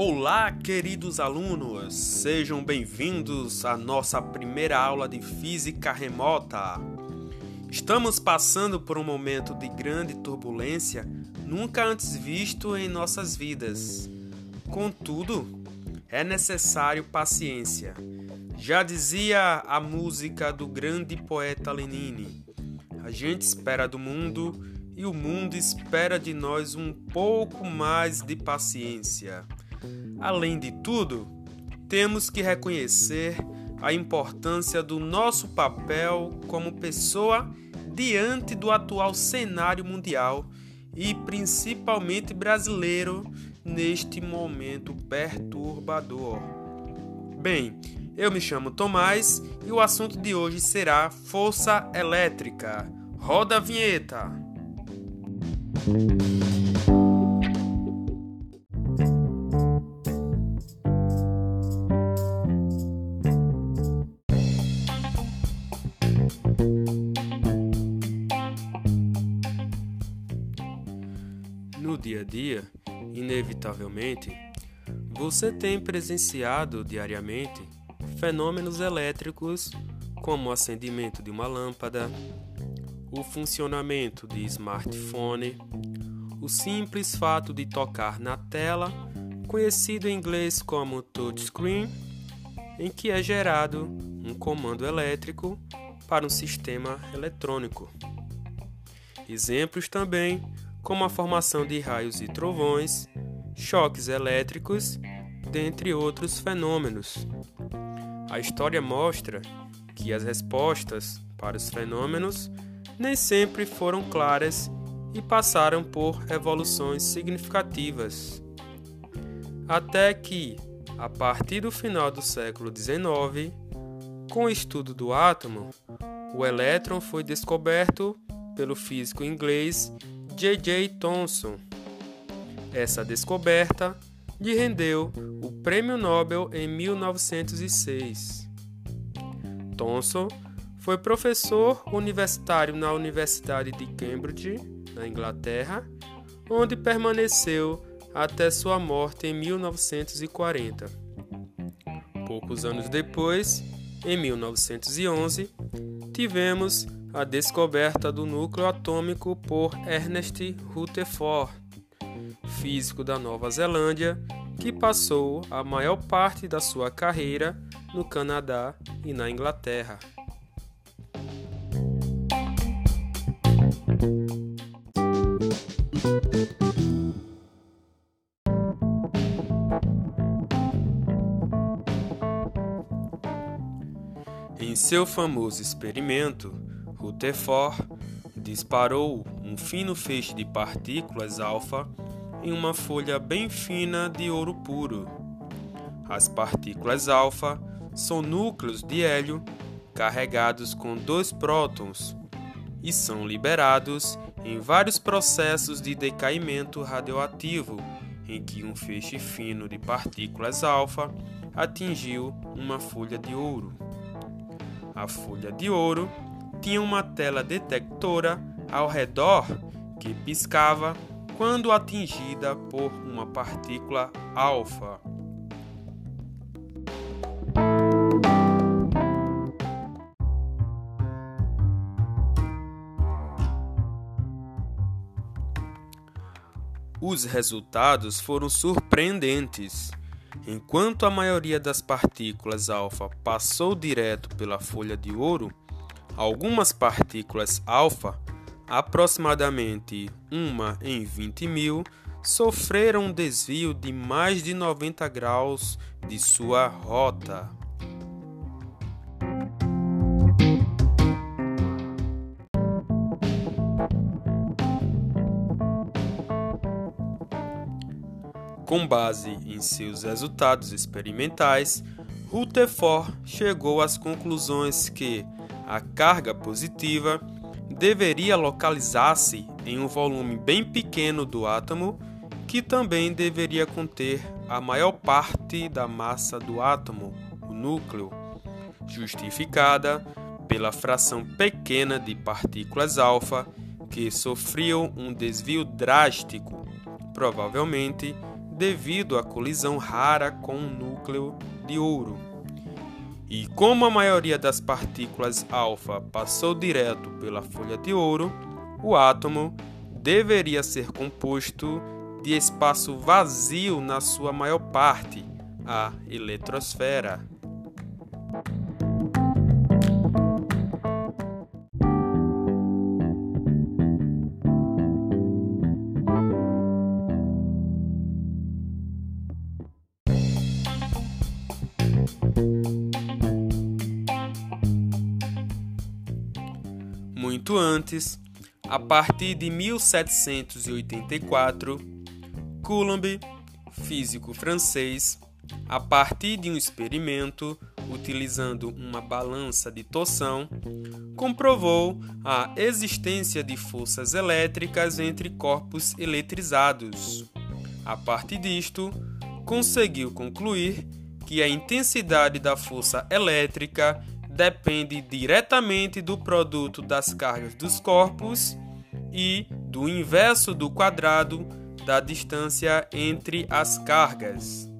Olá, queridos alunos! Sejam bem-vindos à nossa primeira aula de Física Remota. Estamos passando por um momento de grande turbulência nunca antes visto em nossas vidas. Contudo, é necessário paciência. Já dizia a música do grande poeta Lenine: A gente espera do mundo e o mundo espera de nós um pouco mais de paciência. Além de tudo, temos que reconhecer a importância do nosso papel como pessoa diante do atual cenário mundial e principalmente brasileiro neste momento perturbador. Bem, eu me chamo Tomás e o assunto de hoje será força elétrica. Roda a vinheta! Dia a dia, inevitavelmente, você tem presenciado diariamente fenômenos elétricos como o acendimento de uma lâmpada, o funcionamento de smartphone, o simples fato de tocar na tela, conhecido em inglês como touchscreen, em que é gerado um comando elétrico para um sistema eletrônico. Exemplos também como a formação de raios e trovões, choques elétricos, dentre outros fenômenos. A história mostra que as respostas para os fenômenos nem sempre foram claras e passaram por evoluções significativas. Até que, a partir do final do século XIX, com o estudo do átomo, o elétron foi descoberto pelo físico inglês J.J. Thomson. Essa descoberta lhe rendeu o Prêmio Nobel em 1906. Thomson foi professor universitário na Universidade de Cambridge, na Inglaterra, onde permaneceu até sua morte em 1940. Poucos anos depois, em 1911, tivemos a descoberta do núcleo atômico por Ernest Rutherford, físico da Nova Zelândia, que passou a maior parte da sua carreira no Canadá e na Inglaterra. Em seu famoso experimento, Rutherford disparou um fino feixe de partículas alfa em uma folha bem fina de ouro puro. As partículas alfa são núcleos de hélio carregados com dois prótons e são liberados em vários processos de decaimento radioativo em que um feixe fino de partículas alfa atingiu uma folha de ouro. A folha de ouro tinha uma tela detectora ao redor que piscava quando atingida por uma partícula alfa. Os resultados foram surpreendentes. Enquanto a maioria das partículas alfa passou direto pela folha de ouro, algumas partículas alfa, aproximadamente uma em 20 mil, sofreram um desvio de mais de 90 graus de sua rota. Com base em seus resultados experimentais, Rutherford chegou às conclusões que a carga positiva deveria localizar-se em um volume bem pequeno do átomo, que também deveria conter a maior parte da massa do átomo, o núcleo, justificada pela fração pequena de partículas alfa que sofriam um desvio drástico, provavelmente devido à colisão rara com um núcleo de ouro. E como a maioria das partículas alfa passou direto pela folha de ouro, o átomo deveria ser composto de espaço vazio na sua maior parte, a eletrosfera. Muito antes, a partir de 1784, Coulomb, físico francês, a partir de um experimento utilizando uma balança de torção, comprovou a existência de forças elétricas entre corpos eletrizados. A partir disto, conseguiu concluir que a intensidade da força elétrica depende diretamente do produto das cargas dos corpos e do inverso do quadrado da distância entre as cargas,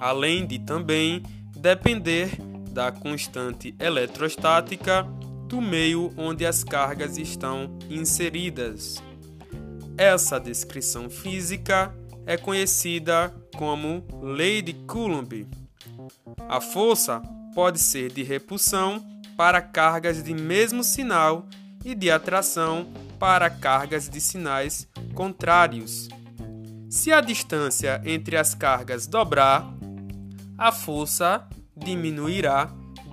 além de também depender da constante eletrostática do meio onde as cargas estão inseridas. Essa descrição física é conhecida como Lei de Coulomb. A força pode ser de repulsão para cargas de mesmo sinal e de atração para cargas de sinais contrários. Se a distância entre as cargas dobrar, a força diminuirá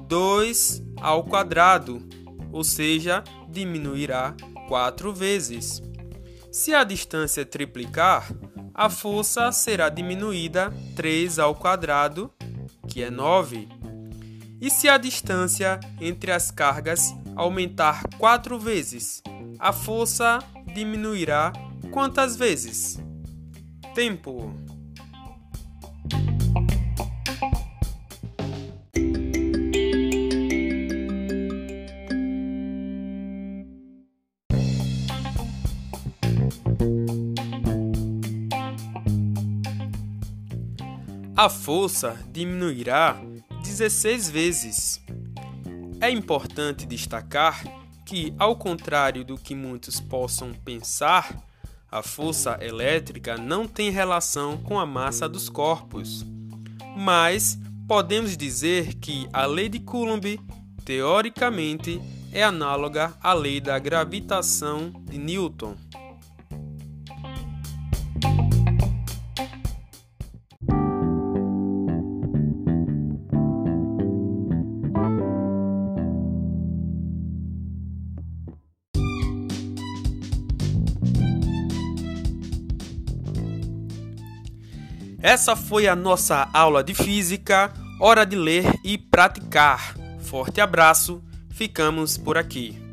2 ao quadrado, ou seja, diminuirá 4 vezes. Se a distância triplicar, a força será diminuída 3 ao quadrado, que é 9. E se a distância entre as cargas aumentar quatro vezes, a força diminuirá quantas vezes? Tempo. A força diminuirá 16 vezes. É importante destacar que, ao contrário do que muitos possam pensar, a força elétrica não tem relação com a massa dos corpos. Mas podemos dizer que a lei de Coulomb, teoricamente, é análoga à lei da gravitação de Newton. Essa foi a nossa aula de física. Hora de ler e praticar. Forte abraço, ficamos por aqui.